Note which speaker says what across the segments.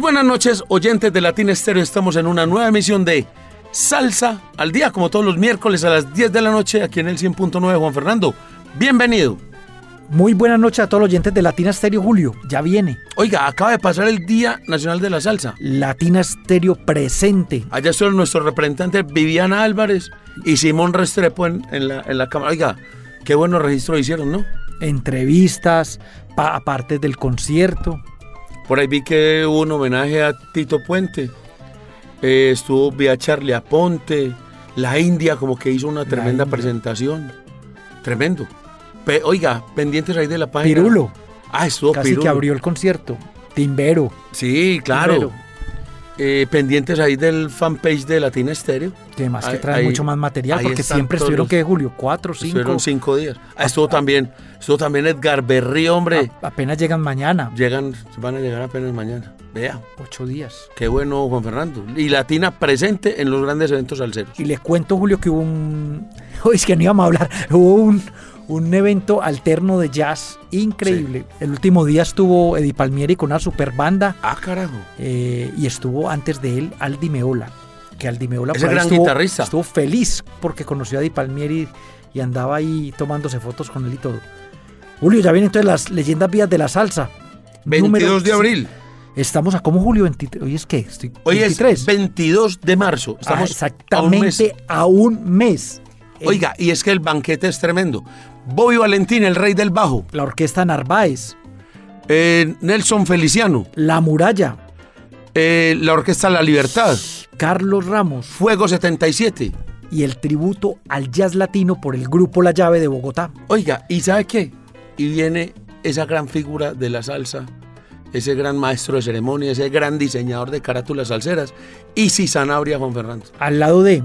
Speaker 1: Muy buenas noches, oyentes de Latina Estéreo. Estamos en una nueva emisión de Salsa al Día, como todos los miércoles a las 10 de la noche, aquí en el 100.9. Juan Fernando, bienvenido.
Speaker 2: Muy buenas noches a todos los oyentes de Latina Stereo, Julio. Ya viene.
Speaker 1: Oiga, acaba de pasar el Día Nacional de la Salsa.
Speaker 2: Latina Stereo presente.
Speaker 1: Allá son nuestros representantes Viviana Álvarez y Simón Restrepo en, en la, en la cámara. Oiga, qué buenos registros hicieron, ¿no?
Speaker 2: Entrevistas, pa- aparte del concierto.
Speaker 1: Por ahí vi que hubo un homenaje a Tito Puente. Eh, estuvo vía Charlie Aponte. La India como que hizo una tremenda presentación. Tremendo. Pe- oiga, pendientes ahí de la página.
Speaker 2: Pirulo,
Speaker 1: Ah, estuvo
Speaker 2: casi
Speaker 1: Pirulo.
Speaker 2: que abrió el concierto. Timbero.
Speaker 1: Sí, claro.
Speaker 2: Timbero.
Speaker 1: Eh, pendientes ahí del fanpage de Latina Estéreo.
Speaker 2: Que más que trae mucho más material, porque siempre estuvieron que Julio, cuatro, cinco.
Speaker 1: Estuvieron cinco días. Ah, estuvo también, estuvo también Edgar Berrí, hombre.
Speaker 2: A- apenas llegan mañana.
Speaker 1: Llegan, van a llegar apenas mañana. Vea,
Speaker 2: Ocho días.
Speaker 1: qué bueno Juan Fernando. Y Latina presente en los grandes eventos salseros.
Speaker 2: Y le cuento, Julio, que hubo un. Uy, es que no íbamos a hablar. Hubo un, un evento alterno de jazz increíble. El último día estuvo Eddie Palmieri con una super banda.
Speaker 1: Ah, carajo.
Speaker 2: eh, y estuvo antes de él Aldi Meola. Que Aldi Meola
Speaker 1: gran
Speaker 2: estuvo,
Speaker 1: guitarrista.
Speaker 2: estuvo feliz porque conoció a Eddie Palmieri y andaba ahí tomándose fotos con él y todo. Julio, ya vienen entonces las leyendas vías de la salsa.
Speaker 1: 22
Speaker 2: Número-
Speaker 1: de abril.
Speaker 2: Estamos a como Julio 23. Hoy es qué? Estoy
Speaker 1: Hoy
Speaker 2: 23.
Speaker 1: es 22 de marzo.
Speaker 2: Ah,
Speaker 1: Estamos a un mes.
Speaker 2: exactamente a un mes. Eh,
Speaker 1: Oiga, y es que el banquete es tremendo. Bobby Valentín, el rey del bajo.
Speaker 2: La orquesta Narváez,
Speaker 1: Eh, Nelson Feliciano.
Speaker 2: La Muralla,
Speaker 1: eh, la orquesta La Libertad.
Speaker 2: Carlos Ramos
Speaker 1: Fuego 77.
Speaker 2: y el tributo al jazz latino por el grupo La Llave de Bogotá.
Speaker 1: Oiga, ¿y sabe qué? Y viene esa gran figura de la salsa, ese gran maestro de ceremonia, ese gran diseñador de carátulas salseras, y Sanabria Juan Fernando.
Speaker 2: Al lado de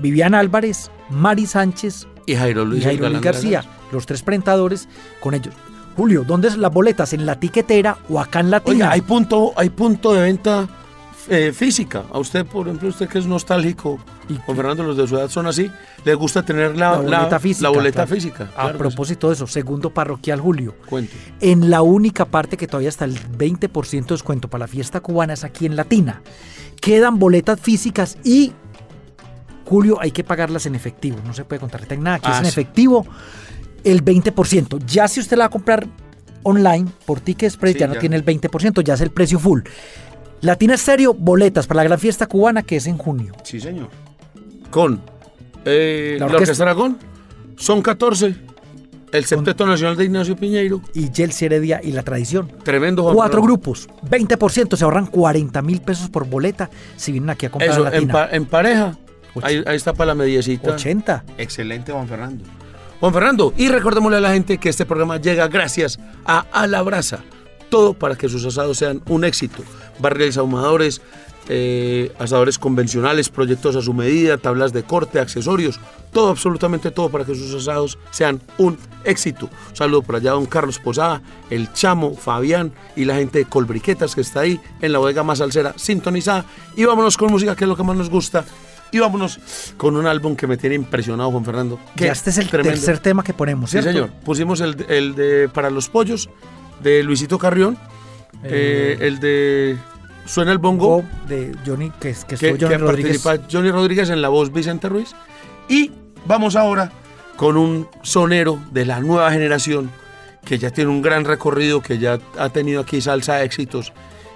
Speaker 2: Viviana Álvarez, Mari Sánchez
Speaker 1: Y Jairo
Speaker 2: y
Speaker 1: Luis,
Speaker 2: Jairo
Speaker 1: de la
Speaker 2: García, los tres presentadores con ellos. Julio, ¿dónde es las boletas? ¿En la tiquetera o acá en Latina?
Speaker 1: Oiga, hay punto, hay punto de venta eh, física. A usted, por ejemplo, usted que es nostálgico,
Speaker 2: Y-
Speaker 1: Juan Fernando, los de su edad son así, le gusta tener la,
Speaker 2: la boleta física.
Speaker 1: la boleta
Speaker 2: claro.
Speaker 1: física.
Speaker 2: A
Speaker 1: claro
Speaker 2: propósito de eso, segundo parroquial Julio.
Speaker 1: Cuente.
Speaker 2: En la única parte que todavía está el 20% de descuento para la fiesta cubana es aquí en Latina. Quedan boletas físicas y Julio hay que pagarlas en efectivo. No se puede con tarjeta nada. Aquí
Speaker 1: Ah,
Speaker 2: es en
Speaker 1: sí.
Speaker 2: efectivo el 20%. Ya si usted la va a comprar online por Ticket Express
Speaker 1: Sí,
Speaker 2: ya no
Speaker 1: ya.
Speaker 2: tiene el 20%, ya es el precio full. Latina Estéreo, boletas para la gran fiesta cubana que es en junio.
Speaker 1: Sí, señor. Con eh,
Speaker 2: La
Speaker 1: la,
Speaker 2: orquesta-
Speaker 1: Orquesta Aragón, son 14. El Septeto Nacional de Ignacio Piñeiro,
Speaker 2: Y Yelsi Heredia y la tradición.
Speaker 1: tremendo Juan
Speaker 2: Cuatro grupos, 20%, se ahorran 40 mil pesos por boleta si vienen aquí a comprar a
Speaker 1: Eso, en, pa- en pareja. Ahí, ahí está para la mediecita.
Speaker 2: 80.
Speaker 1: Excelente, Juan Fernando. Juan Fernando, y recordémosle a la gente que este programa llega gracias a A la Brasa. Todo para que sus asados sean un éxito. Barriles ahumadores, eh, asadores convencionales, proyectos a su medida, tablas de corte, accesorios, todo, absolutamente todo para que sus asados sean un éxito. Un saludo por allá a don Carlos Posada, el Chamo, Fabián y la gente de Colbriquetas que está ahí en la bodega más salsera sintonizada. Y vámonos con música, que es lo que más nos gusta. Y vámonos con un álbum que me tiene impresionado, Juan Fernando.
Speaker 2: Ya
Speaker 1: Qué
Speaker 2: este es el
Speaker 1: tremendo.
Speaker 2: tercer tema que ponemos,
Speaker 1: Sí,
Speaker 2: ¿cierto?
Speaker 1: señor. Pusimos el, de- el de Para los Pollos de Luisito Carrión, eh, el de Suena el Bongo,
Speaker 2: Go de Johnny, que, que
Speaker 1: que,
Speaker 2: Johnny
Speaker 1: que
Speaker 2: Rodríguez.
Speaker 1: participa Johnny Rodríguez en la voz Vicente Ruiz. Y vamos ahora con un sonero de la nueva generación que ya tiene un gran recorrido, que ya ha tenido aquí salsa éxitos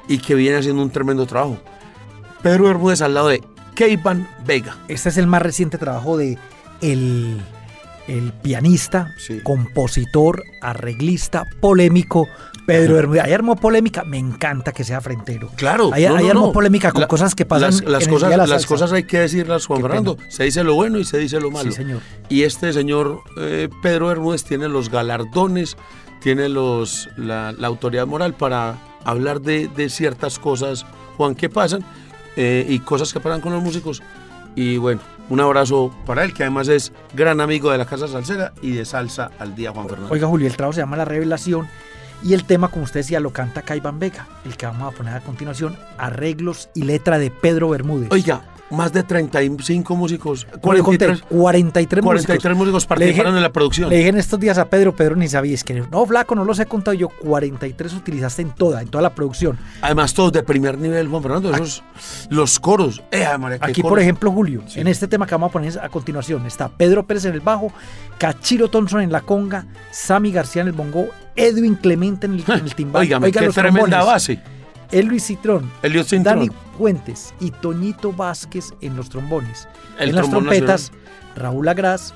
Speaker 1: y que viene haciendo un tremendo trabajo. Pedro Bermúdez al lado de Keivan Vega.
Speaker 2: Este es el más reciente trabajo de el, el pianista,
Speaker 1: Sí.
Speaker 2: compositor, arreglista, polémico, Pedro Bermúdez. Ahí armó polémica, me encanta que sea frentero.
Speaker 1: Claro,
Speaker 2: Ahí,
Speaker 1: no,
Speaker 2: armó
Speaker 1: no.
Speaker 2: polémica con
Speaker 1: La-
Speaker 2: cosas que pasan
Speaker 1: Las, las
Speaker 2: en el
Speaker 1: cosas,
Speaker 2: Día de la
Speaker 1: las
Speaker 2: Salsa.
Speaker 1: cosas hay que decirlas, Juan
Speaker 2: Qué
Speaker 1: Fernando.
Speaker 2: pena.
Speaker 1: Se dice lo bueno y se dice lo malo.
Speaker 2: Sí, señor.
Speaker 1: Y este señor eh, Pedro Bermúdez tiene los galardones, tiene los, la, la autoridad moral para hablar de, de ciertas cosas, Juan, que pasan eh, y cosas que pasan con los músicos. Y bueno, un abrazo para él, que además es gran amigo de la Casa Salsera y de Salsa al Día, Juan Fernando.
Speaker 2: Oiga, Julio, el trabajo se llama La Revelación y el tema, como usted decía, lo canta Caiban Vega, el que vamos a poner a continuación, arreglos y letra de Pedro Bermúdez.
Speaker 1: Oiga, más de 35 músicos,
Speaker 2: Como le conté,
Speaker 1: 43,
Speaker 2: 43 músicos.
Speaker 1: 43 músicos
Speaker 2: Le
Speaker 1: participaron
Speaker 2: dije-
Speaker 1: en la producción.
Speaker 2: Le dije en estos días a Pedro, Pedro ni sabía, es que no, flaco, no los he contado yo, 43 utilizaste en toda, en toda la producción.
Speaker 1: Además, todos de primer nivel, Juan Fernando. Esos, los coros. Eh, María,
Speaker 2: Aquí, por ejemplo, Julio,
Speaker 1: Sí.
Speaker 2: en este tema que vamos a poner a continuación, está Pedro Pérez en el bajo, Cachiro Thompson en la conga, Sammy García en el bongo, Edwin Clemente en el, en el timbal.
Speaker 1: Qué tremenda base.
Speaker 2: El Luis Citrón,
Speaker 1: Cintrón.
Speaker 2: Dani Fuentes y Toñito Vázquez en los trombones.
Speaker 1: El
Speaker 2: en las trompetas, Raúl Agraz,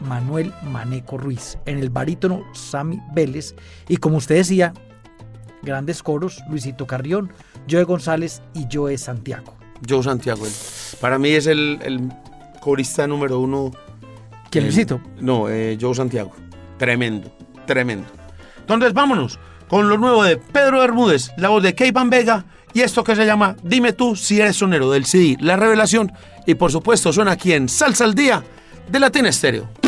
Speaker 2: Manuel Maneco Ruiz. En el barítono, Sammy Vélez. Y como usted decía, grandes coros, Luisito Carrión, Joe González y Joe Santiago.
Speaker 1: Joe Santiago. Para mí es el, el corista número uno.
Speaker 2: ¿Quién,
Speaker 1: Eh,
Speaker 2: Luisito?
Speaker 1: No, eh, Joe Santiago. Tremendo, tremendo. Entonces, vámonos con lo nuevo de Pedro Bermúdez, la voz de Keivan Vega y esto que se llama Dime tú si eres sonero del CD La Revelación. Y por supuesto, suena aquí en Salsa al Día de Latina Estéreo.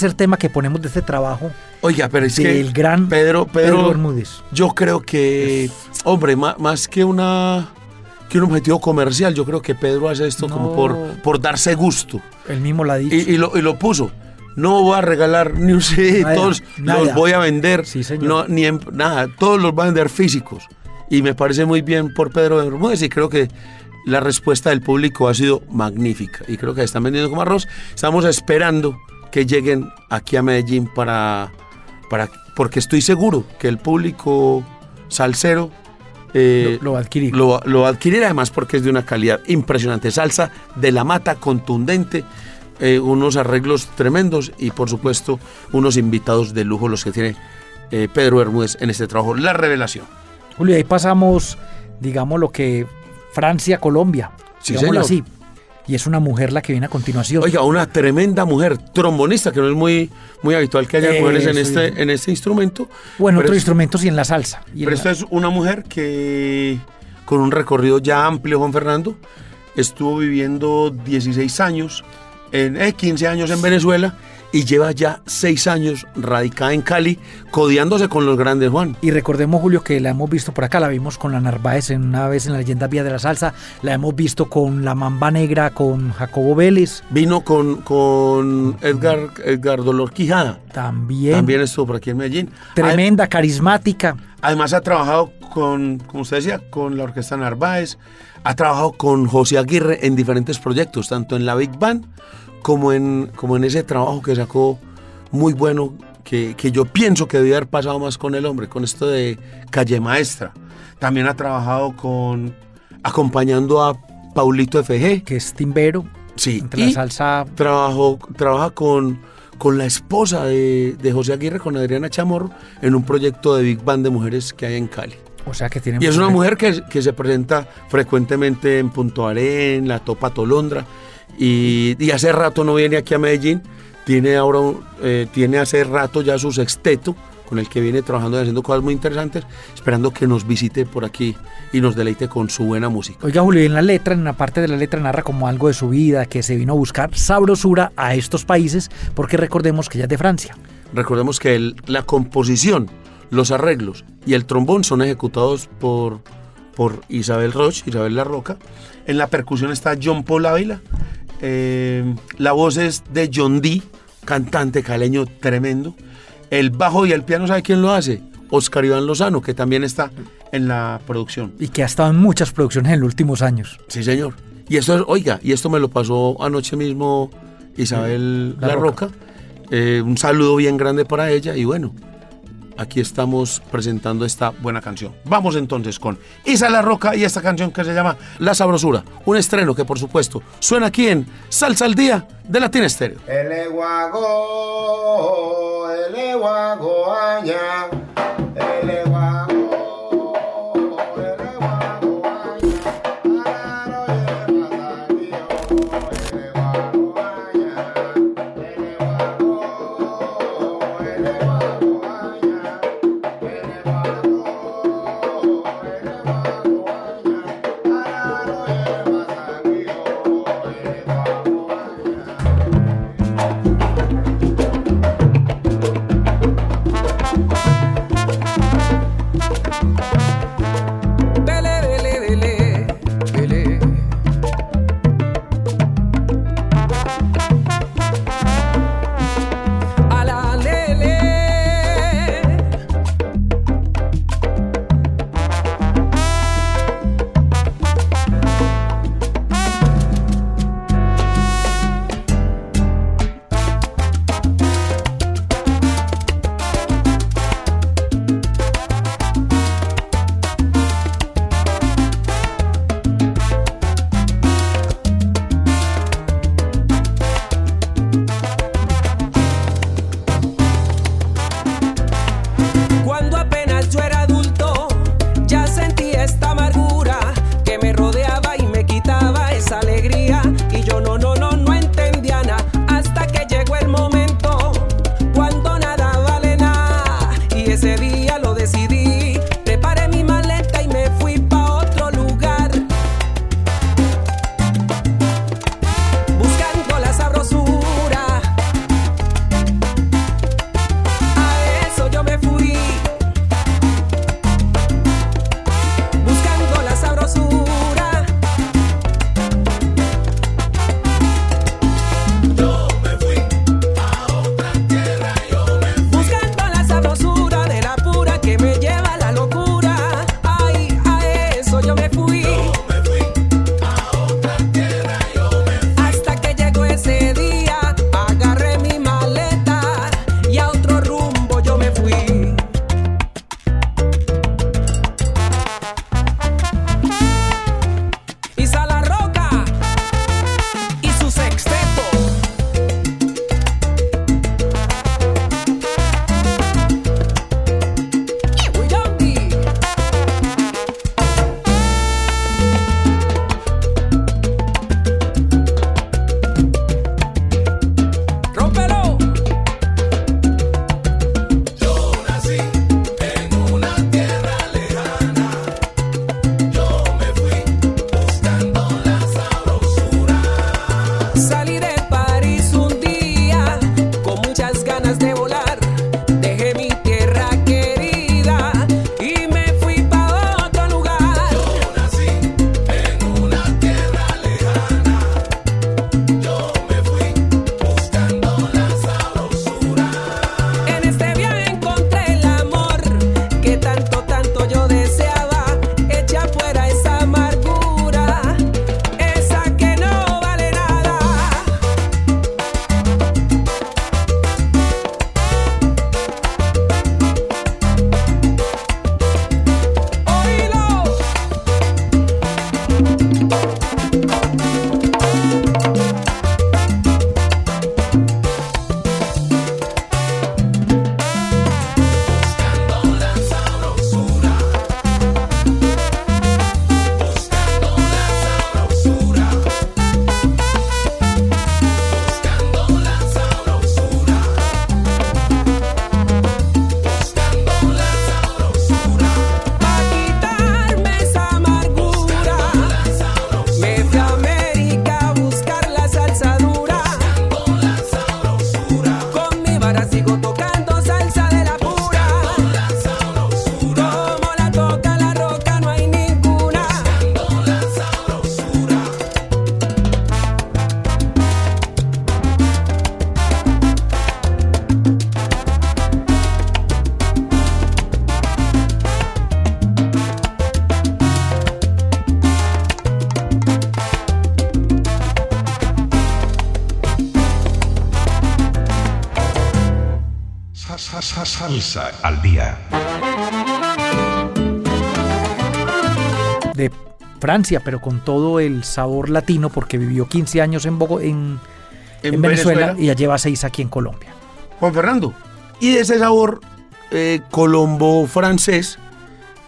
Speaker 2: tercer tema que ponemos de este trabajo.
Speaker 1: Oiga, pero es que
Speaker 2: Del gran
Speaker 1: Pedro, Pedro,
Speaker 2: Pedro Bermúdez.
Speaker 1: yo creo que, hombre, ma- más, que una que un objetivo comercial, yo creo que Pedro hace esto como
Speaker 2: No.
Speaker 1: por, por darse gusto.
Speaker 2: Él mismo la ha dicho.
Speaker 1: Y, y lo, y lo puso. No voy a regalar ni un CD,
Speaker 2: Nada,
Speaker 1: todos
Speaker 2: nada.
Speaker 1: los voy a vender.
Speaker 2: Sí, señor.
Speaker 1: No, ni en- nada, todos los voy a vender físicos. Y me parece muy bien por Pedro Bermúdez y creo que la respuesta del público ha sido magnífica. Y creo que están vendiendo como arroz. Estamos esperando que lleguen aquí a Medellín para, para porque estoy seguro que el público salsero eh,
Speaker 2: Lo- lo va a adquirir.
Speaker 1: Lo, lo va a adquirir además porque es de una calidad impresionante. Salsa de la mata, contundente, eh, unos arreglos tremendos y por supuesto unos invitados de lujo los que tiene eh, Pedro Bermúdez en este trabajo. La revelación.
Speaker 2: Julio, ahí pasamos, digamos, lo que Francia, Colombia.
Speaker 1: Sí, señor.
Speaker 2: así. Y es una mujer la que viene a continuación.
Speaker 1: Oiga, una tremenda mujer, trombonista, que no es muy, muy habitual que haya mujeres en este, en este instrumento.
Speaker 2: bueno, otros
Speaker 1: es-
Speaker 2: instrumentos y en la salsa. Y
Speaker 1: Pero
Speaker 2: la-
Speaker 1: esta es una mujer que con un recorrido ya amplio, Juan Fernando, estuvo viviendo 16 años, en, eh, 15 años en Venezuela y lleva ya 6 años radicada en Cali, codeándose con los grandes, Juan.
Speaker 2: Y recordemos, Julio, que la hemos visto por acá, la vimos con la Narváez en una vez en la leyenda Vía de la Salsa, la hemos visto con la Mamba Negra, con Jacobo Vélez,
Speaker 1: Vino con, con Edgar, Edgar Dolor Quijada,
Speaker 2: también,
Speaker 1: también estuvo por aquí en Medellín.
Speaker 2: tremenda, carismática.
Speaker 1: Además ha trabajado con, como usted decía, con la Orquesta Narváez, ha trabajado con José Aguirre en diferentes proyectos, tanto en la Big Band como en, como en ese trabajo que sacó muy bueno, que, que yo pienso que debía haber pasado más con el hombre, con esto de Calle Maestra. También ha trabajado con, acompañando a Paulito FG,
Speaker 2: que es timbero,
Speaker 1: sí,
Speaker 2: entre
Speaker 1: y
Speaker 2: la salsa.
Speaker 1: trabajó, trabaja con, con la esposa de, de José Aguirre, con Adriana Chamorro, en un proyecto de Big Band de mujeres que hay en Cali.
Speaker 2: o sea que tiene
Speaker 1: Y es una mujer que, que se presenta frecuentemente en Punto Arén, la Topa Tolondra, y, y hace rato no viene aquí a Medellín, tiene ahora un- eh, tiene hace rato ya su sexteto, con el que viene trabajando y haciendo cosas muy interesantes, esperando que nos visite por aquí y nos deleite con su buena música.
Speaker 2: Oiga, Julio, y en la letra, en la parte de la letra narra como algo de su vida, que se vino a buscar sabrosura a estos países, porque recordemos que ella es de Francia.
Speaker 1: Recordemos que el- la composición, los arreglos y el trombón son ejecutados por, por Isabel Roche, Isabel La Roca. En la percusión está John Paul Ávila. Eh, la voz es de John D, cantante caleño tremendo. El bajo y el piano, ¿sabe quién lo hace? Oscar Iván Lozano, que también está en la producción.
Speaker 2: Y que ha estado en muchas producciones en los últimos años.
Speaker 1: Sí, señor. Y esto es, oiga, y esto me lo pasó anoche mismo Isabel
Speaker 2: La. Roca.
Speaker 1: Eh, un saludo bien grande para ella y bueno, aquí estamos presentando esta buena canción. Vamos entonces con Isa La Roca y esta canción que se llama La Sabrosura, un estreno que por supuesto suena aquí en Salsa al Día de Latina Estéreo.
Speaker 3: El eguago, el eguago
Speaker 4: Salsa al día.
Speaker 2: De Francia, pero con todo el sabor latino, porque vivió 15 años en, Bogo- en,
Speaker 1: En
Speaker 2: en Venezuela,
Speaker 1: Venezuela.
Speaker 2: y ya lleva 6 aquí en Colombia.
Speaker 1: Juan Fernando. Y de ese sabor eh, colombo-francés,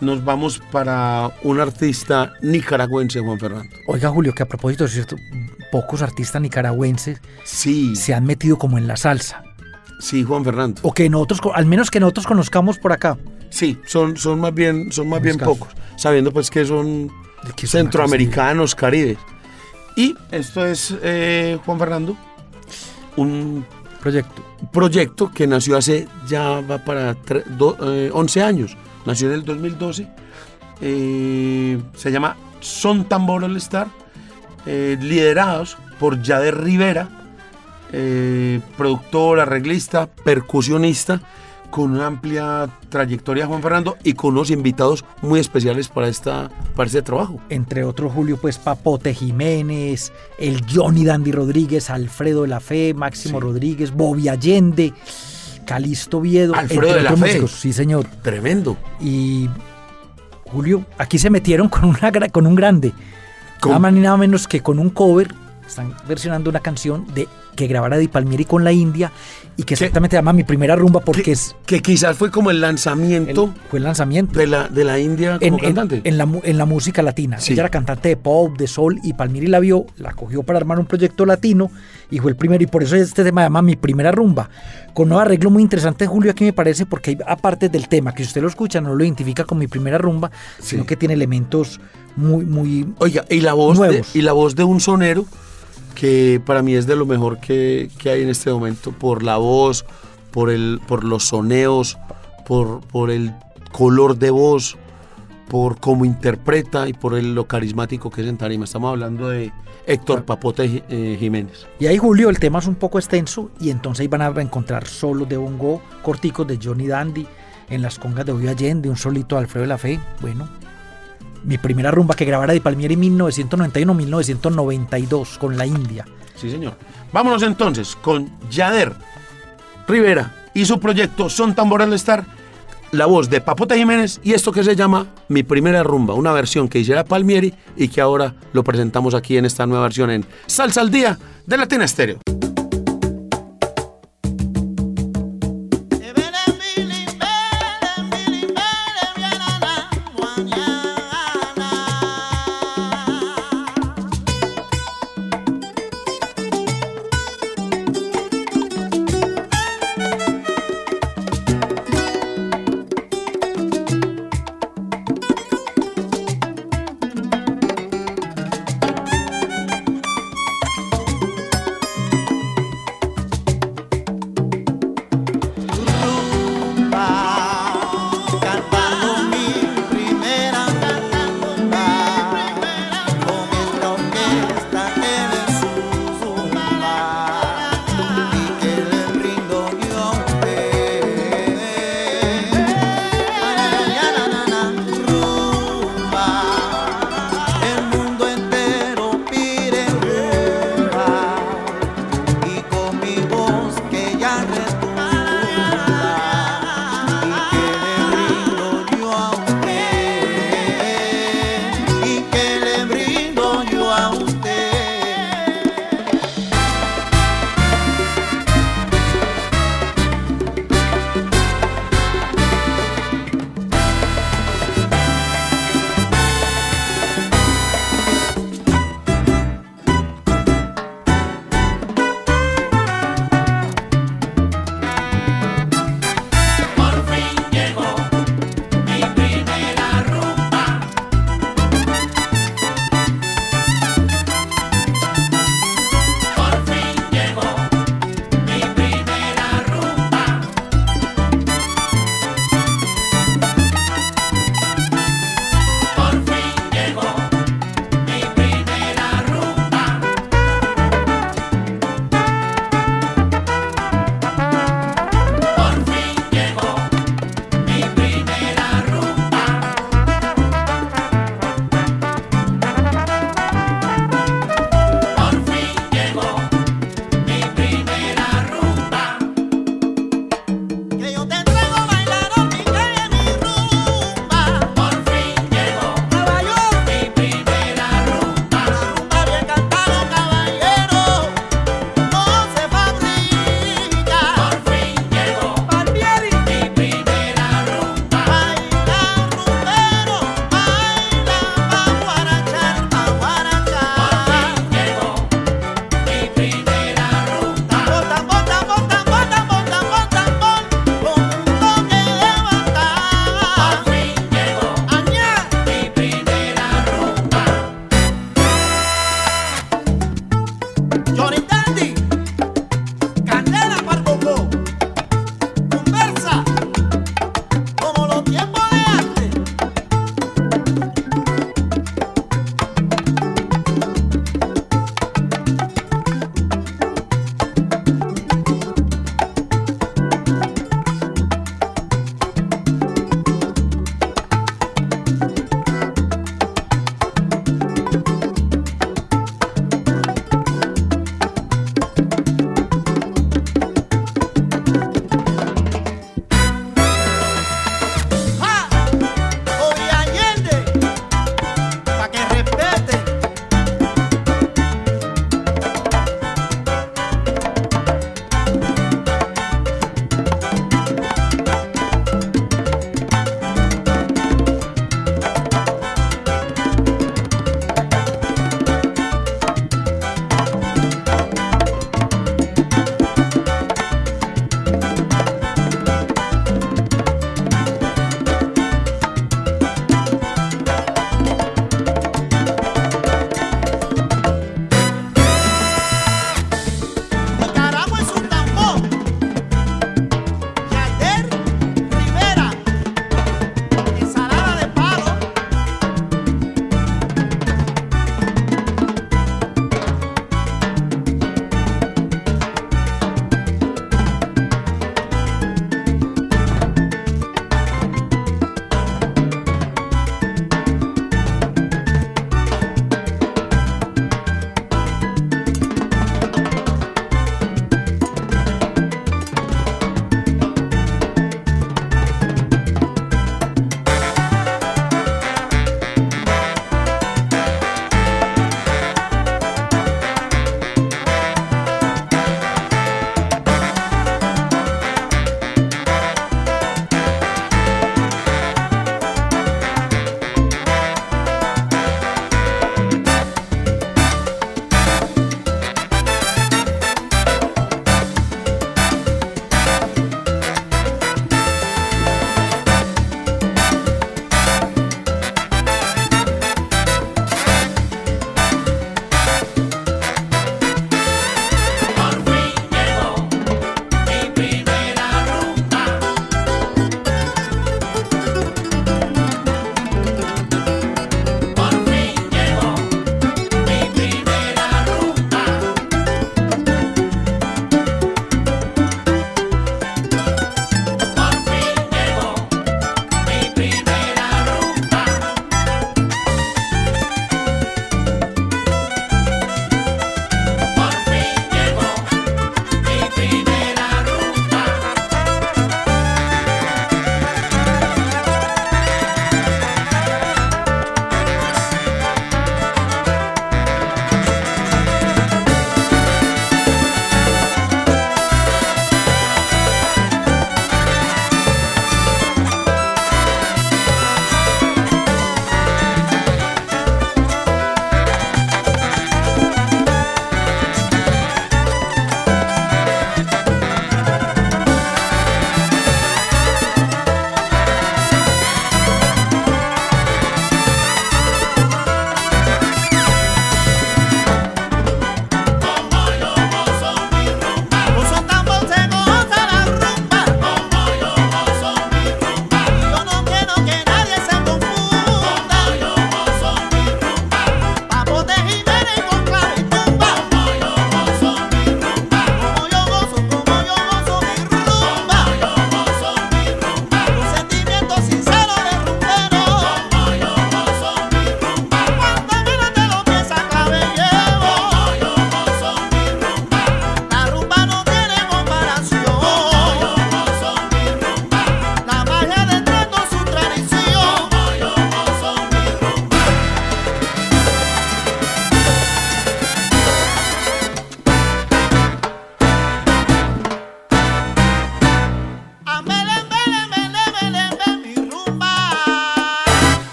Speaker 1: nos vamos para un artista nicaragüense, Juan Fernando.
Speaker 2: Oiga, Julio, que a propósito, es cierto, pocos artistas nicaragüenses
Speaker 1: Sí,
Speaker 2: se han metido como en la salsa.
Speaker 1: Sí, Juan Fernando.
Speaker 2: O que nosotros, al menos que nosotros conozcamos por acá.
Speaker 1: Sí, son, son más bien, son más bien pocos, sabiendo pues que son
Speaker 2: ¿De qué son
Speaker 1: centroamericanos, caribes. Y esto es, eh, Juan Fernando, un
Speaker 2: Proyecto.
Speaker 1: proyecto que nació hace ya va para tre- do- eh, 11 años. Nació en el 2012. Eh, se llama Son Tambor All Star, liderados por Yader Rivera, eh, productor, arreglista, percusionista, con una amplia trayectoria, Juan Fernando, y con unos invitados muy especiales para, esta, para este trabajo.
Speaker 2: Entre otros, Julio, pues Papote Jiménez, el Johnny Dandy Rodríguez, Alfredo de la Fe, Máximo
Speaker 1: Sí.
Speaker 2: Rodríguez, Bobby Allende, Calisto Viedo.
Speaker 1: Alfredo de la Fe.
Speaker 2: músicos. Sí, señor.
Speaker 1: Tremendo.
Speaker 2: Y Julio, aquí se metieron con, una, con un grande.
Speaker 1: Con-
Speaker 2: Nada más ni nada menos que con un cover. Están versionando una canción de que grabara Di Palmieri con la India y que exactamente se llama Mi Primera Rumba porque
Speaker 1: que,
Speaker 2: es
Speaker 1: que quizás fue como el
Speaker 2: el,
Speaker 1: lanzamiento
Speaker 2: fue el lanzamiento.
Speaker 1: de, la, de la India como
Speaker 2: en,
Speaker 1: cantante.
Speaker 2: en la, en la música latina.
Speaker 1: Sí.
Speaker 2: Ella era cantante de pop, de soul, y Palmieri la vio, la cogió para armar un proyecto latino, y fue el primero, y por eso este tema se llama Mi Primera Rumba, con un arreglo muy interesante, Julio, aquí me parece, porque hay aparte del tema, que si usted lo escucha no lo identifica con Mi Primera Rumba, sino que tiene elementos muy, muy...
Speaker 1: Oiga, y la voz de, y la voz de un sonero que para mí es de lo mejor que, que hay en este momento por la voz, por el por los soneos, por, por el color de voz, por cómo interpreta y por el, lo carismático que es en tarima. Estamos hablando de Héctor Papote eh, Jiménez.
Speaker 2: Y ahí, Julio, el tema es un poco extenso, y entonces ahí van a encontrar solos de bongo corticos de Johnny Dandy, en las congas de Ovi Allende, un solito de Alfredo de la Fe, bueno... Mi primera rumba que grabara Di Palmieri en 1991-1992 con la India.
Speaker 1: Sí, señor. Vámonos entonces con Yader Rivera y su proyecto Son Tambor al Estar, la voz de Papote Jiménez y esto que se llama Mi Primera Rumba, una versión que hiciera Palmieri y que ahora lo presentamos aquí en esta nueva versión en Salsa al Día de Latina Estéreo.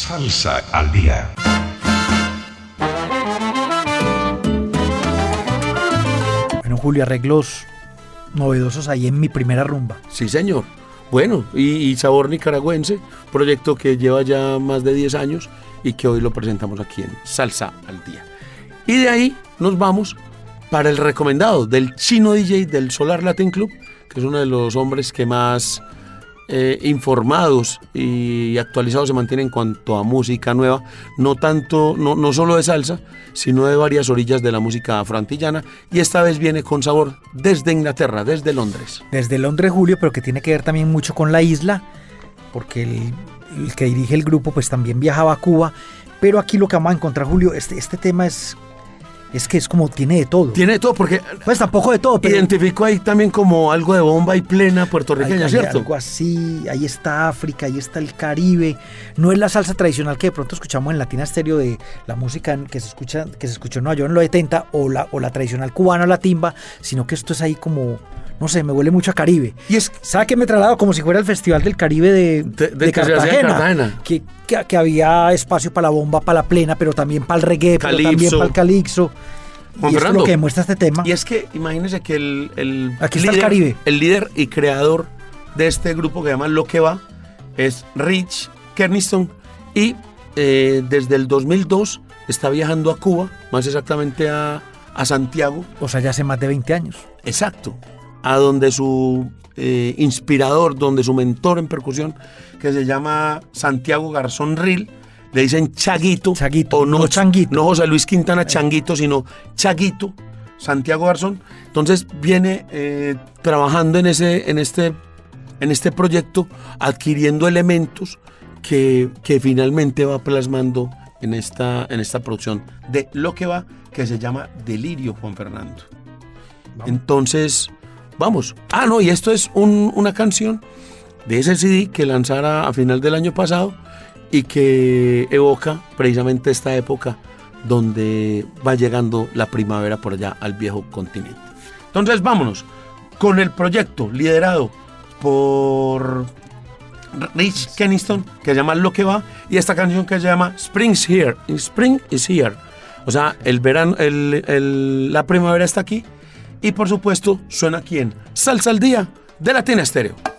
Speaker 4: Salsa al día.
Speaker 2: Bueno, Julio, arreglos novedosos ahí en mi primera rumba.
Speaker 1: Sí, señor. Bueno, y, y Sabor Nicaragüense, proyecto que lleva ya más de 10 años y que hoy lo presentamos aquí en Salsa al Día. Y de ahí nos vamos para el recomendado del chino DJ del Solar Latin Club, que es uno de los hombres que más eh, informados y actualizados se mantienen en cuanto a música nueva, no tanto, no, no solo de salsa, sino de varias orillas de la música afroantillana, y esta vez viene con sabor desde Inglaterra, desde Londres.
Speaker 2: Desde Londres, Julio, pero que tiene que ver también mucho con la isla, porque el, el que dirige el grupo pues también viajaba a Cuba. Pero aquí lo que vamos a encontrar, Julio, este, este tema es, es que es como tiene de todo.
Speaker 1: Tiene de todo, porque
Speaker 2: Pues tampoco de todo, pero...
Speaker 1: identificó ahí también como algo de bomba y plena puertorriqueña,
Speaker 2: Hay- hay
Speaker 1: ¿cierto?
Speaker 2: Algo así, ahí está África, ahí está el Caribe. No es la salsa tradicional que de pronto escuchamos en Latina Estéreo de la música que se escucha, que se escuchó en Nueva York en los 70 o la, o la tradicional cubana o la timba, sino que esto es ahí como, no sé, me huele mucho a Caribe.
Speaker 1: Y es
Speaker 2: ¿Sabe qué me traslado? Como si fuera el Festival del Caribe de,
Speaker 1: De- de
Speaker 2: de
Speaker 1: que
Speaker 2: Cartagena.
Speaker 1: Cartagena.
Speaker 2: Que, que- que había espacio para la bomba, para la plena, pero también para el reggae, pero también para el calixo.
Speaker 1: Juan
Speaker 2: y esto es lo que demuestra este tema.
Speaker 1: Y es que imagínense que el, el
Speaker 2: Aquí está el
Speaker 1: líder,
Speaker 2: Caribe.
Speaker 1: el líder y creador de este grupo que se llama Lo que va es Rich Kerniston y eh, desde el 2002 está viajando a Cuba, más exactamente a, a Santiago,
Speaker 2: O sea, ya hace más de 20 años.
Speaker 1: exacto, a donde su eh, inspirador, donde su mentor en percusión, que se llama Santiago Garzón Ril, le dicen Chaguito.
Speaker 2: Chaguito,
Speaker 1: o no,
Speaker 2: no Changuito.
Speaker 1: No José Luis Quintana Changuito, sino Chaguito, Santiago Garzón. Entonces viene eh, trabajando en, ese, en, este, en este proyecto, adquiriendo elementos que, que finalmente va plasmando en esta, en esta producción de lo que va, que se llama Delirio Juan Fernando. Entonces, vamos. Ah, no, y esto es un- una canción de ese CD que lanzara a final del año pasado y que evoca precisamente esta época donde va llegando la primavera por allá al viejo continente. Entonces, vámonos con el proyecto liderado por Rich Keniston, que se llama Lo que va, y esta canción que se llama Spring's Here. Spring is here. O sea, el verano, la primavera está aquí. Y por supuesto, suena aquí Salsa al Día de Latina Estéreo.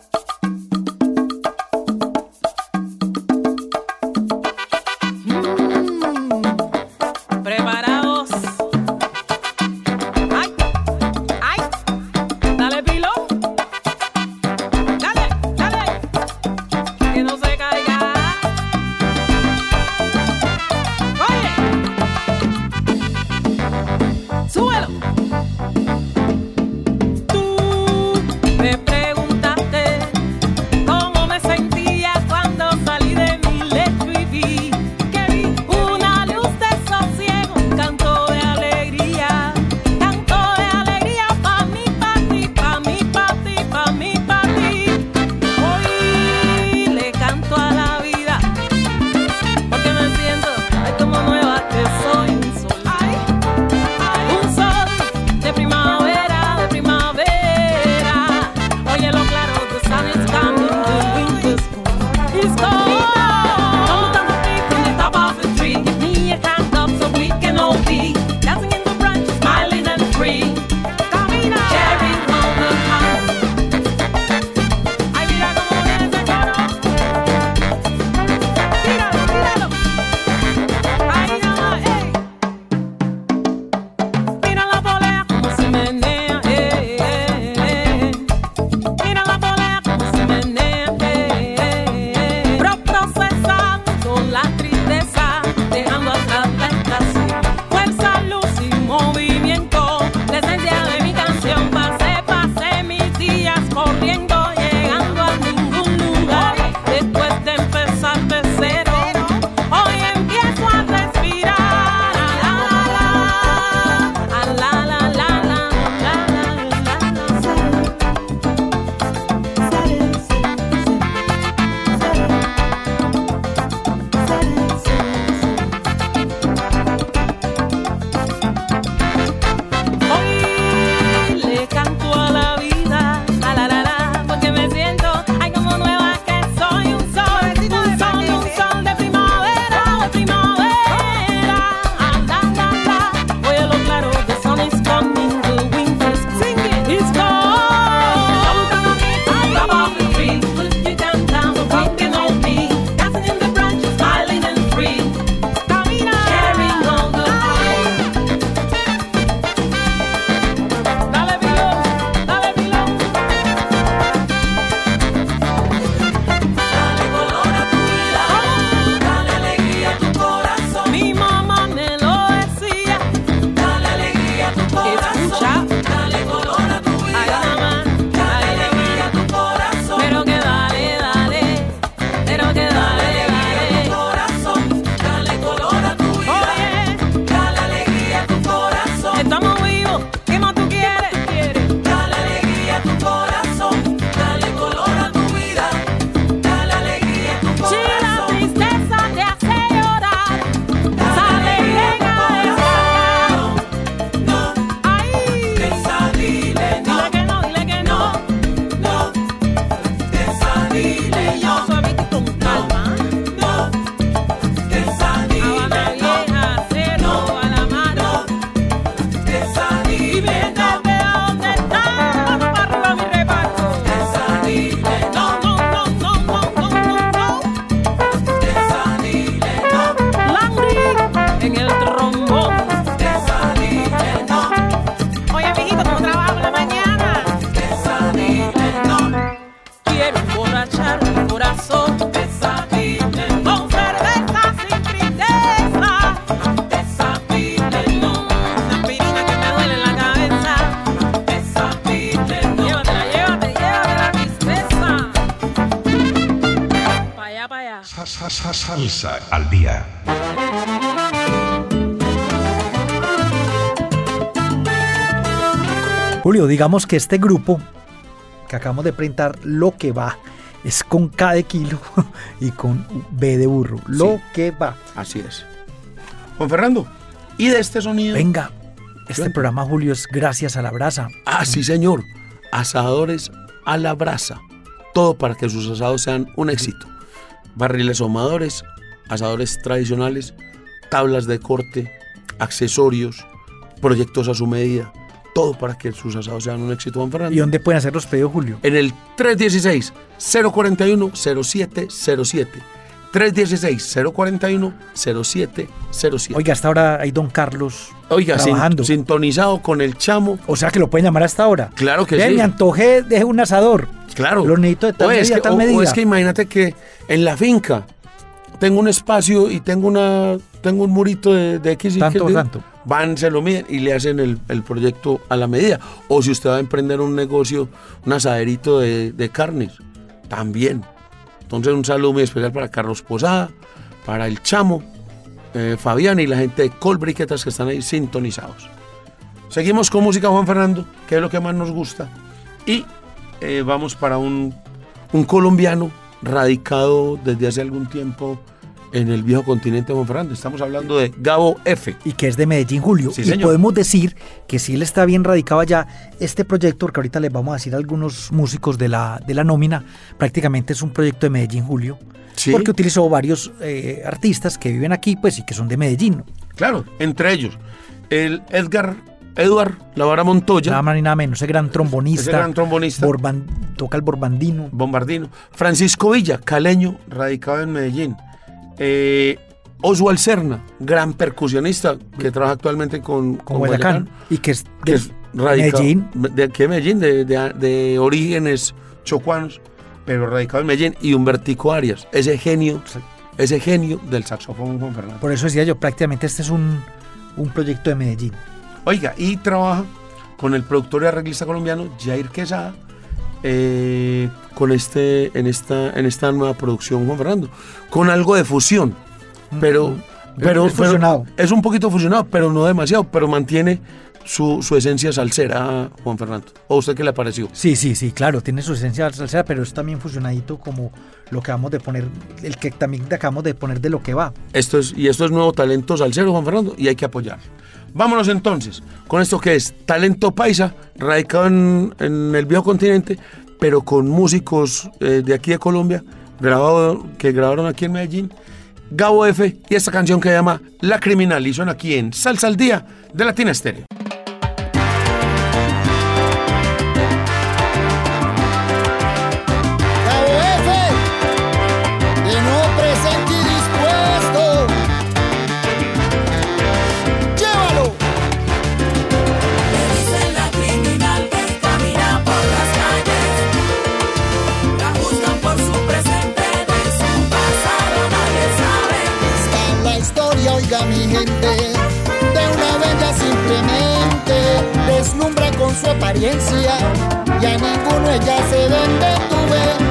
Speaker 2: Digamos que este grupo que acabamos de printar, lo que va, es con K de kilo y con B de burro. Lo
Speaker 1: Sí.
Speaker 2: que va.
Speaker 1: Así es. Juan Fernando, ¿y de este sonido?
Speaker 2: Venga, este programa, Julio, es gracias a la brasa.
Speaker 1: Ah, sí, señor. Asadores a la brasa. Todo para que sus asados sean un éxito. Barriles ahumadores, asadores tradicionales, tablas de corte, accesorios, proyectos a su medida. Todo para que sus asados sean un éxito, Juan Fernando.
Speaker 2: ¿Y dónde pueden hacer los pedidos, Julio?
Speaker 1: En el 316-041-0707. 316-041-0707.
Speaker 2: Oiga, hasta ahora hay don Carlos
Speaker 1: Oiga, sin-
Speaker 2: trabajando.
Speaker 1: sintonizado con el chamo.
Speaker 2: O sea que lo pueden llamar hasta ahora.
Speaker 1: Claro que sí.
Speaker 2: Me antojé de un asador.
Speaker 1: Claro.
Speaker 2: Lo necesito de tal
Speaker 1: O es
Speaker 2: medida,
Speaker 1: que,
Speaker 2: tal
Speaker 1: o- es que imagínate que en la finca tengo un espacio y tengo una tengo un murito de, de X y
Speaker 2: Tanto,
Speaker 1: Y,
Speaker 2: tanto.
Speaker 1: Van, se lo miden y le hacen el, el proyecto a la medida. O si usted va a emprender un negocio, un asaderito de, de carnes, también. Entonces un saludo muy especial para Carlos Posada, para el Chamo, eh, Fabián y la gente de Colbriquetas que están ahí sintonizados. Seguimos con música, Juan Fernando, que es lo que más nos gusta. Y eh, vamos para un, un colombiano radicado desde hace algún tiempo en el viejo continente, Juan Fernando. Estamos hablando de Gabo F.
Speaker 2: y que es de Medellín, Julio.
Speaker 1: Sí,
Speaker 2: y
Speaker 1: señor.
Speaker 2: podemos decir que si él está bien radicado allá, este proyecto, porque ahorita les vamos a decir a algunos músicos de la, de la nómina, prácticamente es un proyecto de Medellín, Julio.
Speaker 1: Sí.
Speaker 2: Porque utilizó varios eh, artistas que viven aquí, pues, y que son de Medellín.
Speaker 1: Claro, entre ellos el Edgar, Edward Lavara Montoya,
Speaker 2: Nada más ni nada menos. Ese gran trombonista.
Speaker 1: Ese gran trombonista.
Speaker 2: borban- toca el borbandino.
Speaker 1: Bombardino, Francisco Villa, caleño, radicado en Medellín, eh, Oswald Serna, gran percusionista que trabaja actualmente con,
Speaker 2: Con Guayacán. Y que es
Speaker 1: que
Speaker 2: de
Speaker 1: es radicado,
Speaker 2: Medellín.
Speaker 1: de Medellín, de, de- de orígenes chocuanos, pero radicado en Medellín, y Humbertico Arias, ese genio, ese genio del saxofón Juan Fernando.
Speaker 2: Por eso decía yo, prácticamente este es un, un proyecto de Medellín.
Speaker 1: Oiga, y trabaja con el productor y arreglista colombiano Jair Quesada eh, con este, en, esta, en esta nueva producción, Juan Fernando, con algo de fusión, pero, pero,
Speaker 2: Es
Speaker 1: pero
Speaker 2: fusionado.
Speaker 1: es un poquito fusionado, pero no demasiado, pero mantiene su, su esencia salsera, Juan Fernando. ¿O usted qué le pareció?
Speaker 2: Sí, sí, sí, claro, tiene su esencia salsera, pero es también fusionadito como lo que vamos de poner, el que también acabamos de poner de lo que va.
Speaker 1: Esto es, y esto es nuevo talento salsero, Juan Fernando, y hay que apoyarlo. Vámonos entonces con esto que es talento paisa, radicado en, el viejo continente, pero con músicos eh, de aquí de Colombia, grabado, que grabaron aquí en Medellín. Gabo F y esta canción que se llama La Criminal y suena aquí en Salsa al Día de Latina Estéreo.
Speaker 5: Su
Speaker 6: apariencia y a ninguno ella se vende. Tuve,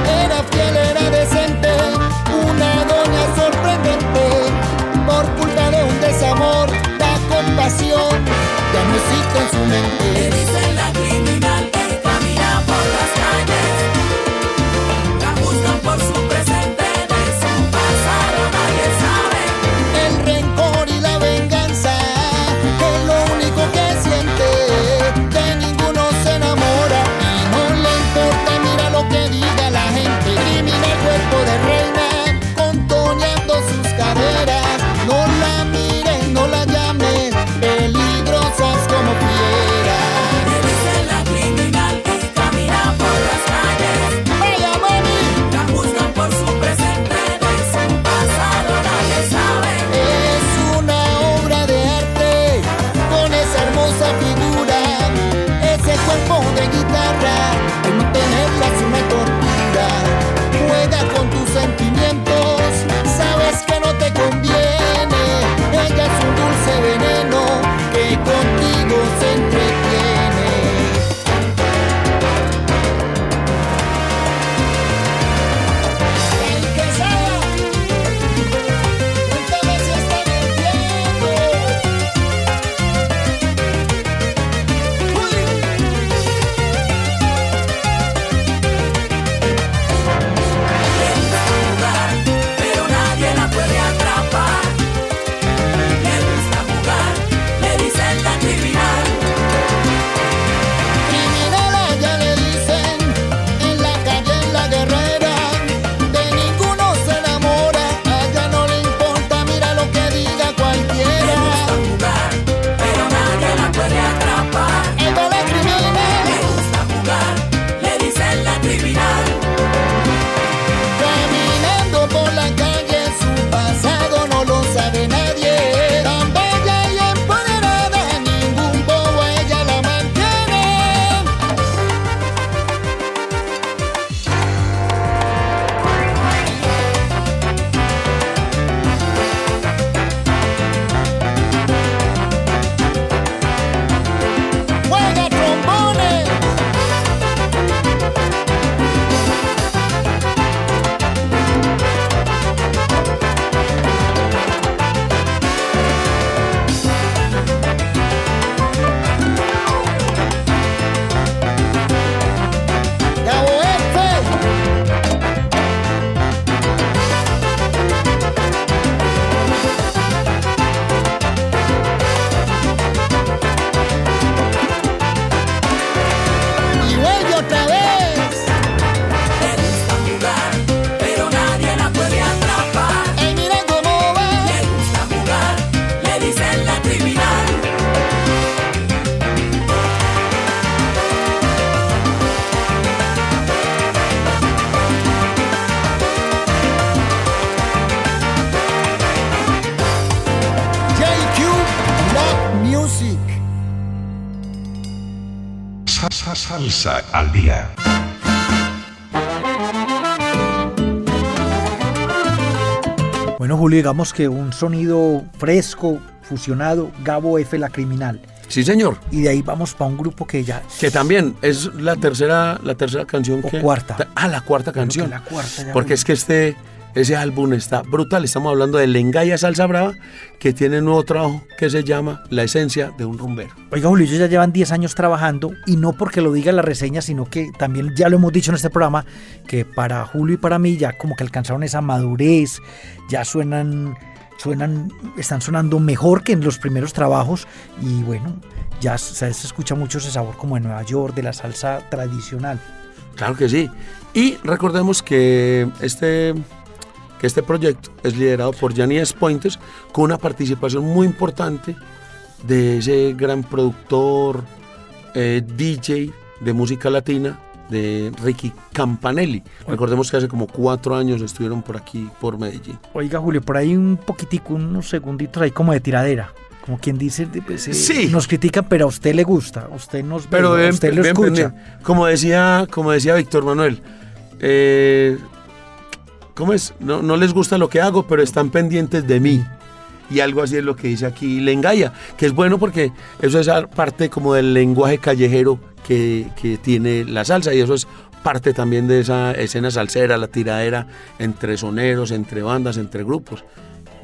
Speaker 2: Julio, digamos que un sonido fresco, fusionado, Gabo F, la criminal.
Speaker 1: Sí, señor.
Speaker 2: Y de ahí vamos para un grupo que ya...
Speaker 1: Que también es la tercera, la tercera canción
Speaker 2: O
Speaker 1: que...
Speaker 2: cuarta.
Speaker 1: Ah, la cuarta canción.
Speaker 2: la cuarta
Speaker 1: Porque es que este, ese álbum está brutal. Estamos hablando de Lengaya Salsa Brava, que tiene un nuevo trabajo que se llama La esencia de un rumbero.
Speaker 2: Oiga, Julio, ellos ya llevan 10 años trabajando y no porque lo diga la reseña, sino que también ya lo hemos dicho en este programa, que para Julio y para mí ya como que alcanzaron esa madurez, ya suenan, suenan, están sonando mejor que en los primeros trabajos y bueno, ya se, se escucha mucho ese sabor como de Nueva York, de la salsa tradicional.
Speaker 1: Claro que sí. Y recordemos que este, que este proyecto es liderado por Janice Pointers con una participación muy importante de ese gran productor, eh, DJ de música latina, de Ricky Campanelli. Recordemos que hace como cuatro años estuvieron por aquí, por Medellín.
Speaker 2: Oiga, Julio, por ahí un poquitico, unos segunditos ahí como de tiradera. Como quien dice, pues, eh,
Speaker 1: Sí.
Speaker 2: nos critican, pero a usted le gusta, a usted nos ve,
Speaker 1: Pero bien,
Speaker 2: usted lo escucha.
Speaker 1: Como decía, como decía Víctor Manuel, eh, ¿cómo es? No, les gusta lo que hago, pero están pendientes de mí. Y algo así es lo que dice aquí Lengaya, que es bueno porque eso es parte como del lenguaje callejero que, que tiene la salsa y eso es parte también de esa escena salsera, la tiradera entre soneros, entre bandas, entre grupos.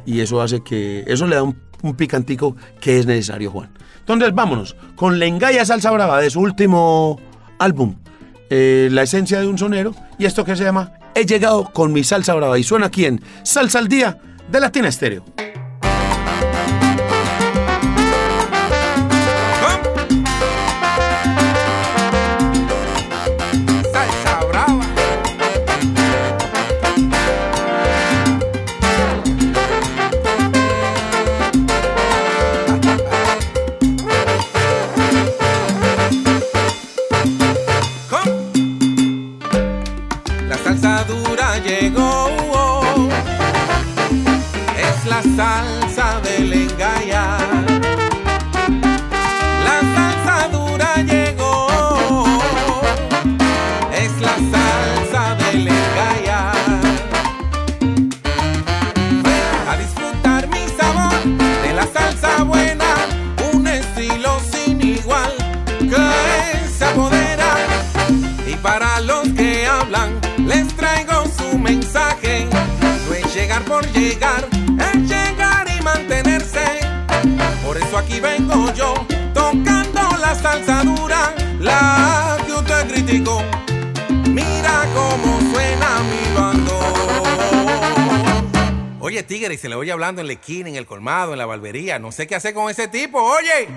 Speaker 1: Y eso hace que, eso le da un, un picantico que es necesario, Juan. Entonces vámonos con Lengaya Salsa Brava de su último álbum, eh, La esencia de un sonero, y esto que se llama He llegado con mi salsa brava y suena aquí en Salsa al Día de Latina Estéreo.
Speaker 3: Salsa del engaya. La salsa dura llegó. Es la salsa del engaya. A disfrutar mi sabor de la salsa buena. Un estilo sin igual que se apodera. Y para los que hablan, les traigo su mensaje. No es llegar por llegar, aquí vengo yo, tocando la salsa dura, la que usted criticó. Mira cómo suena mi bando. Oye, tigre, y se le oye hablando en la esquina, en el colmado, en la barbería. No sé qué hacer con ese tipo, oye.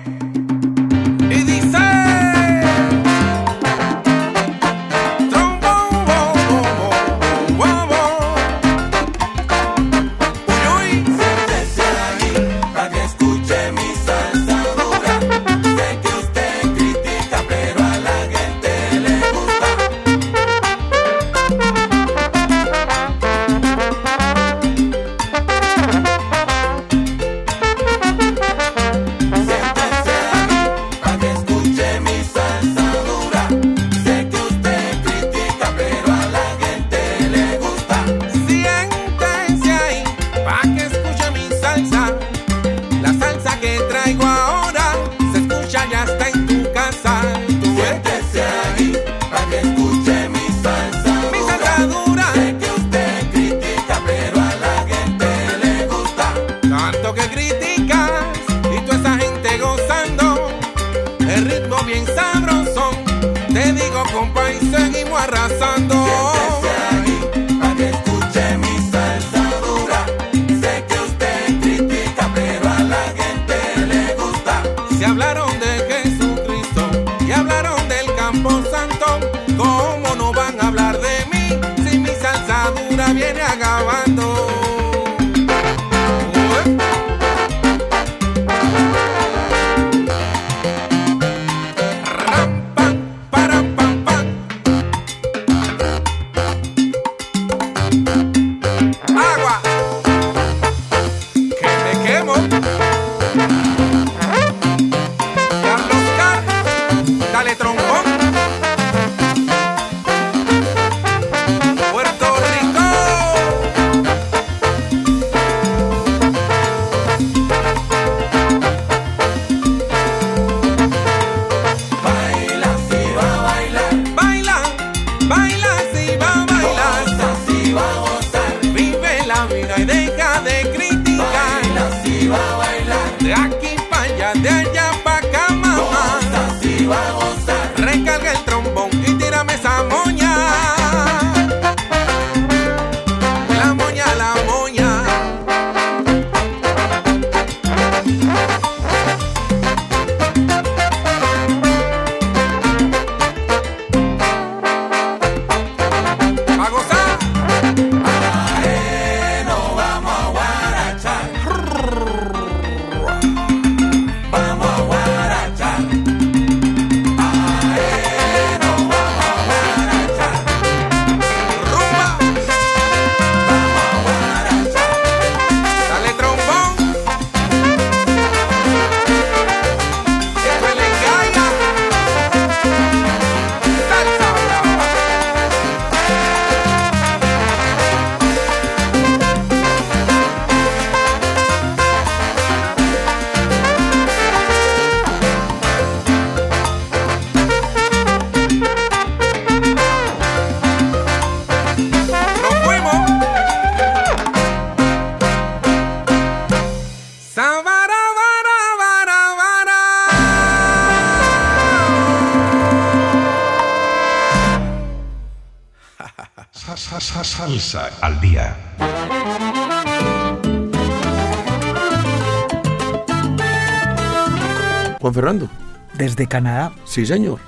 Speaker 2: Desde Canadá.
Speaker 1: Sí, señor.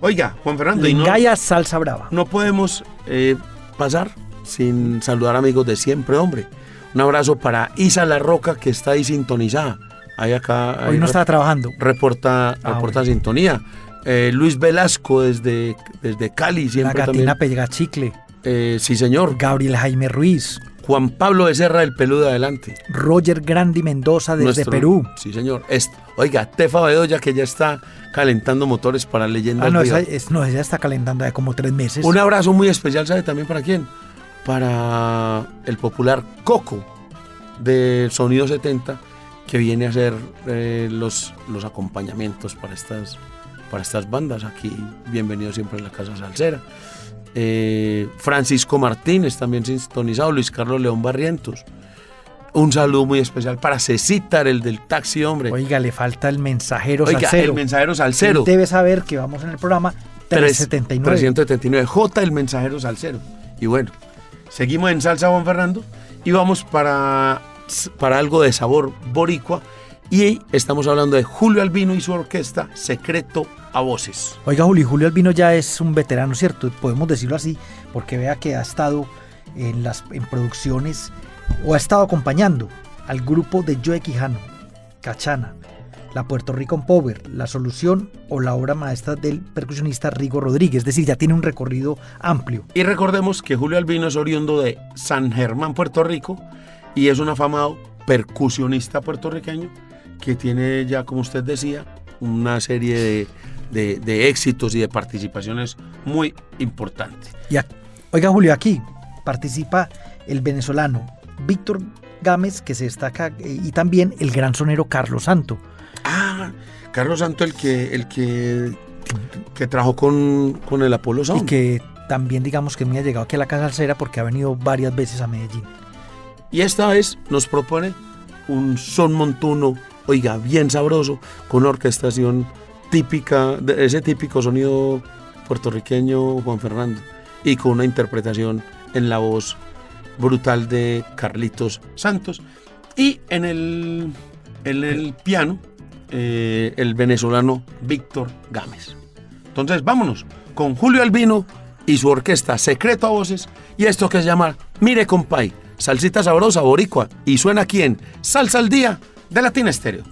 Speaker 1: Oiga, Juan Fernando, y no,
Speaker 2: Lingaya Salsa Brava.
Speaker 1: no podemos eh, pasar sin saludar amigos de siempre, hombre. Un abrazo para Isa La Roca, que está ahí sintonizada. Ahí acá. ahí
Speaker 2: Hoy no está trabajando.
Speaker 1: reporta,
Speaker 2: Ah,
Speaker 1: reporta
Speaker 2: bueno.
Speaker 1: sintonía. Eh, Luis Velasco desde, desde Cali,
Speaker 2: La
Speaker 1: siempre
Speaker 2: gatina
Speaker 1: también.
Speaker 2: pega chicle.
Speaker 1: Eh, sí, señor.
Speaker 2: Gabriel Jaime Ruiz.
Speaker 1: Juan Pablo Becerra, el peludo de adelante.
Speaker 2: Roger Grandi Mendoza desde
Speaker 1: Nuestro-
Speaker 2: Perú.
Speaker 1: Sí, señor. Oiga, Tefa Bedoya, que ya está calentando motores para Leyendas
Speaker 2: Ah, no, esa, es- no, ella está calentando de como tres meses.
Speaker 1: Un abrazo muy especial, ¿sabe también para quién? Para el popular Coco de Sonido 70, que viene a hacer eh, los, los acompañamientos para estas, para estas bandas. Aquí, bienvenido siempre en la Casa Salsera. Eh, Francisco Martínez, también sintonizado. Luis Carlos León Barrientos. Un saludo muy especial para Cecitar, el del taxi, hombre.
Speaker 2: Oiga, le falta el mensajero
Speaker 1: Oiga,
Speaker 2: salsero.
Speaker 1: el mensajero salsero.
Speaker 2: Él debe saber que vamos en el programa 379.
Speaker 1: 379. J, el mensajero salsero. Y bueno, seguimos en Salsa Juan Fernando y vamos para, para algo de sabor boricua. Y estamos hablando de Julio Albino y su orquesta Secreto a Voces.
Speaker 2: Oiga, Julio, Julio Albino ya es un veterano, ¿cierto? Podemos decirlo así, porque vea que ha estado en las en producciones o ha estado acompañando al grupo de Joe Quijano, Cachana, la Puerto Rico Power, La Solución o la obra maestra del percusionista Rigo Rodríguez. Es decir, ya tiene un recorrido amplio.
Speaker 1: Y recordemos que Julio Albino es oriundo de San Germán, Puerto Rico, y es un afamado percusionista puertorriqueño que tiene ya, como usted decía, una serie de, de- de éxitos y de participaciones muy importantes.
Speaker 2: Y ac- oiga, Julio, aquí participa el venezolano Víctor Gámez, que se destaca, y también el gran sonero Carlos Santo.
Speaker 1: Ah, Carlos Santo, el que, el que, que trabajó con, con el Apolo
Speaker 2: y
Speaker 1: Sound.
Speaker 2: que también digamos que me ha llegado aquí a la Casa Alcera porque ha venido varias veces a Medellín.
Speaker 1: Y esta vez nos propone un son montuno, oiga, bien sabroso, con orquestación típica, ese típico sonido puertorriqueño Juan Fernando, y con una interpretación en la voz brutal de Carlitos Santos. Y en el, en el piano, eh, el venezolano Víctor Gámez. Entonces, vámonos con Julio Albino y su orquesta Secreto a Voces y esto que se llama Mire Compay, salsita sabrosa boricua y suena aquí en Salsa al Día de Latina Estéreo.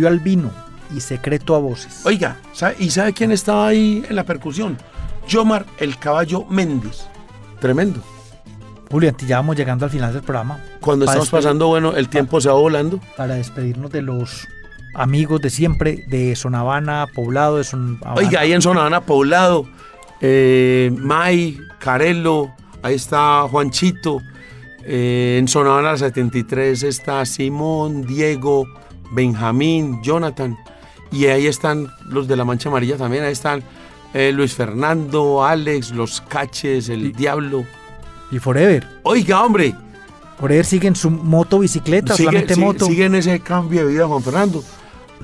Speaker 2: Julio Albino y Secreto a Voces.
Speaker 1: Oiga, ¿sabe- ¿y sabe quién estaba ahí en la percusión? Yomar el Caballo Méndez. Tremendo.
Speaker 2: Julio, antes ya vamos llegando al final del programa.
Speaker 1: Cuando
Speaker 2: Para
Speaker 1: estamos
Speaker 2: despedir-
Speaker 1: pasando, bueno, el tiempo se va volando.
Speaker 2: Para despedirnos de los amigos de siempre, de Sonavana, Poblado, de
Speaker 1: Oiga, ahí en Sonavana Poblado, eh, May, Carelo, ahí está Juanchito. eh, en Sonavana 73 está Simón, Diego, Benjamín, Jonathan. Y ahí están los de la Mancha Amarilla también. Ahí están eh, Luis Fernando, Alex, los Caches, el Diablo.
Speaker 2: Y Forever.
Speaker 1: Oiga, hombre,
Speaker 2: Forever sigue en su moto, bicicleta,
Speaker 1: sigue,
Speaker 2: solamente
Speaker 1: sigue-
Speaker 2: moto.
Speaker 1: sigue en ese cambio de vida Juan Fernando.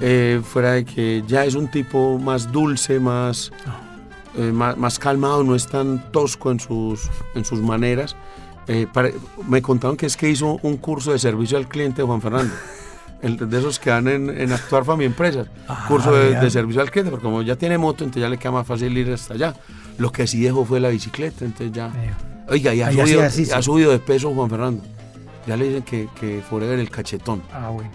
Speaker 1: Eh, fuera de que ya es un tipo más dulce, más, eh, más, más calmado, no es tan tosco en sus, en sus maneras. Me contaron que es que hizo un curso de servicio al cliente Juan Fernando. El, de esos que dan en, en Actuar Family Empresas. curso de,
Speaker 2: vea.
Speaker 1: de servicio al cliente, porque como ya tiene moto, entonces ya le queda más fácil ir hasta allá. Lo que sí dejó fue la bicicleta, entonces ya... Oiga, y ha,
Speaker 2: Ahí
Speaker 1: subido,
Speaker 2: ejercicio.
Speaker 1: ha subido de peso Juan Fernando. Ya le dicen que, que Forever el cachetón.
Speaker 2: Ah, bueno.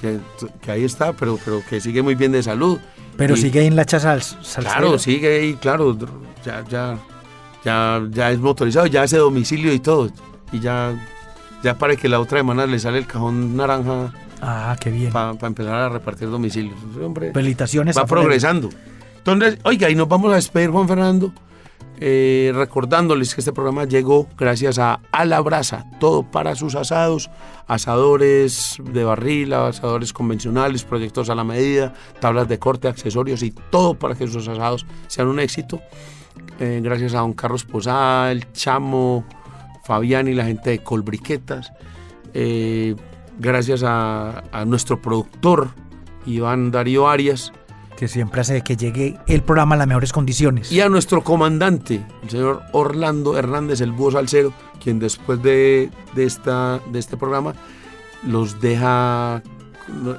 Speaker 1: Que, que ahí está, pero, pero que sigue muy bien de salud.
Speaker 2: Pero
Speaker 1: Y-
Speaker 2: sigue ahí en la chasal. salsera.
Speaker 1: Claro, sigue ahí, claro. Ya, ya, ya, ya es motorizado, ya hace domicilio y todo. Y ya, ya para que la otra semana le sale el cajón naranja
Speaker 2: Ah, qué bien.
Speaker 1: para empezar a repartir domicilios. Hombre
Speaker 2: Felicitaciones
Speaker 1: va
Speaker 2: a
Speaker 1: progresando. Entonces, oiga, y nos vamos a despedir, Juan Fernando, eh, recordándoles que este programa llegó gracias a A la Brasa, todo para sus asados, asadores de barril, asadores convencionales, proyectos a la medida, tablas de corte, accesorios y todo para que sus asados sean un éxito. Eh, gracias a don Carlos Posada, el Chamo, Fabián y la gente de Colbriquetas. Eh, gracias a, a nuestro productor, Iván Darío Arias,
Speaker 2: Que siempre hace que llegue el programa a las mejores condiciones.
Speaker 1: y a nuestro comandante, el señor Orlando Hernández, el búho salsero, quien después de, de esta, de este programa los deja,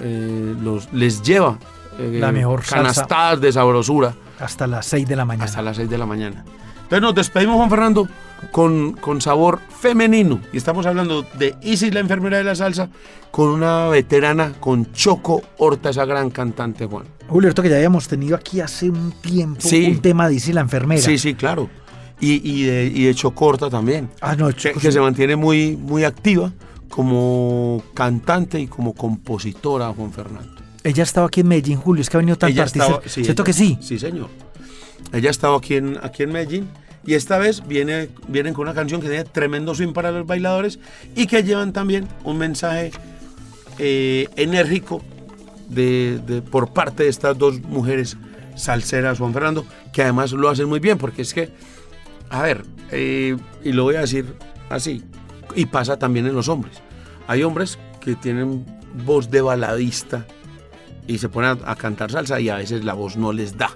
Speaker 1: eh, los, les lleva eh,
Speaker 2: La mejor salsa.
Speaker 1: canastadas de sabrosura
Speaker 2: Hasta las 6 de la mañana.
Speaker 1: hasta las 6 de la mañana. Entonces nos despedimos, Juan Fernando, con, con sabor femenino. Y estamos hablando de Isis, la enfermera de la salsa, con una veterana, con Choco Horta, esa gran cantante, Juan.
Speaker 2: Julio, esto que ya habíamos tenido aquí hace un tiempo,
Speaker 1: Sí.
Speaker 2: un tema de Isi la enfermera.
Speaker 1: Sí, sí, claro. Y, y de, y de Chocorta también.
Speaker 2: Ah, no,
Speaker 1: que,
Speaker 2: Choco,
Speaker 1: que
Speaker 2: sí.
Speaker 1: se mantiene muy, muy activa como cantante y como compositora, Juan Fernando.
Speaker 2: Ella estaba aquí en Medellín, Julio, es que ha venido tanto artista.
Speaker 1: sí,
Speaker 2: ¿Cierto
Speaker 1: ella-
Speaker 2: que sí?
Speaker 1: Sí, señor. Ella estaba aquí en, aquí en Medellín y esta vez viene, vienen con una canción que tiene tremendo swing para los bailadores y que llevan también un mensaje eh, enérgico de- por parte de estas dos mujeres salseras, Juan Fernando, que además lo hacen muy bien porque es que, a ver, eh, y lo voy a decir así, y pasa también en los hombres. Hay hombres que tienen voz de baladista y se ponen a, a cantar salsa y a veces la voz no les da.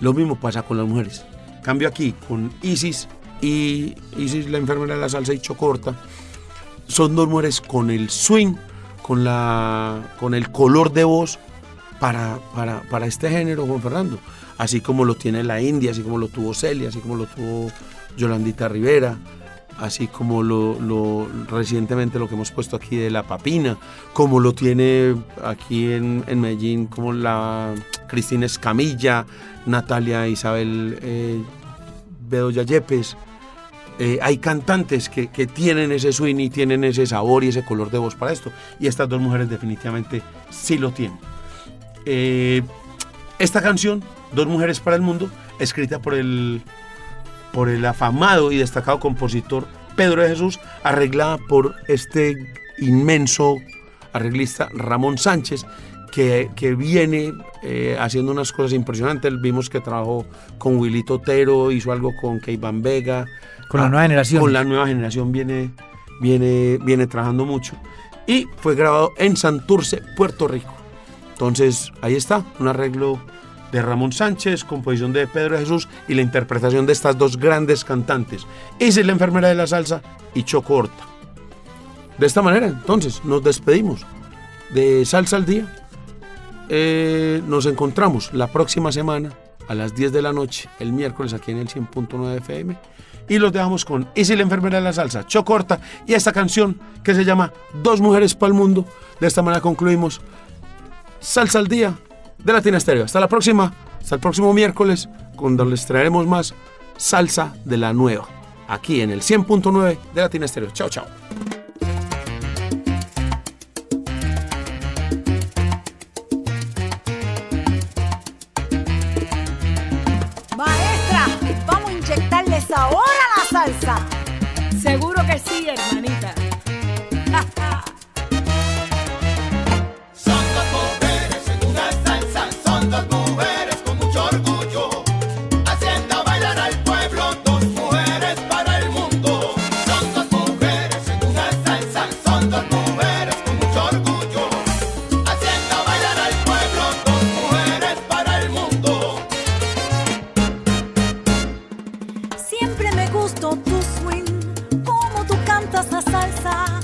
Speaker 1: Lo mismo pasa con las mujeres. Cambio aquí con Isis y Isis, la enfermera de la salsa y Chocorta, son dos mujeres con el swing, con, la, con el color de voz para, para, para este género, Juan Fernando. Así como lo tiene la India, así como lo tuvo Celia, así como lo tuvo Yolandita Rivera, así como lo, recientemente lo que hemos puesto aquí de la papina, como lo tiene aquí en, Medellín, como la Cristina Escamilla, Natalia Isabel eh, Bedoya Yepes. Eh, hay cantantes que, que tienen ese swing y tienen ese sabor y ese color de voz para esto. Y estas dos mujeres definitivamente sí lo tienen. Eh, esta canción, Dos Mujeres para el Mundo, escrita por el, por el afamado y destacado compositor Pedro de Jesús, arreglada por este inmenso arreglista Ramón Sánchez, que, que viene eh, haciendo unas cosas impresionantes. Vimos que trabajó con Wilito Otero, hizo algo con Keivan Vega.
Speaker 2: Con la
Speaker 1: Ah,
Speaker 2: nueva generación.
Speaker 1: Con la nueva generación viene, viene, viene trabajando mucho. Y fue grabado en Santurce, Puerto Rico. Entonces, ahí está, un arreglo de Ramón Sánchez, composición de Pedro Jesús y la interpretación de estas dos grandes cantantes. Isis la enfermera de la salsa y Choco Horta. De esta manera, entonces, nos despedimos de Salsa al Día. Eh, nos encontramos la próxima semana a las 10 de la noche, el miércoles aquí en el 100.9 FM. Y los dejamos con Isis la enfermera de la salsa, Chocorta y esta canción que se llama Dos mujeres para el mundo. De esta manera concluimos Salsa al Día de Latina Stereo. Hasta la próxima, hasta el próximo miércoles, cuando les traeremos más salsa de la nueva, aquí en el 100.9 de Latina Stereo. Chao, chao.
Speaker 7: Maestra, vamos a inyectarle sabor a la salsa.
Speaker 5: Seguro que sí.
Speaker 7: tu swing, como tú cantas la salsa.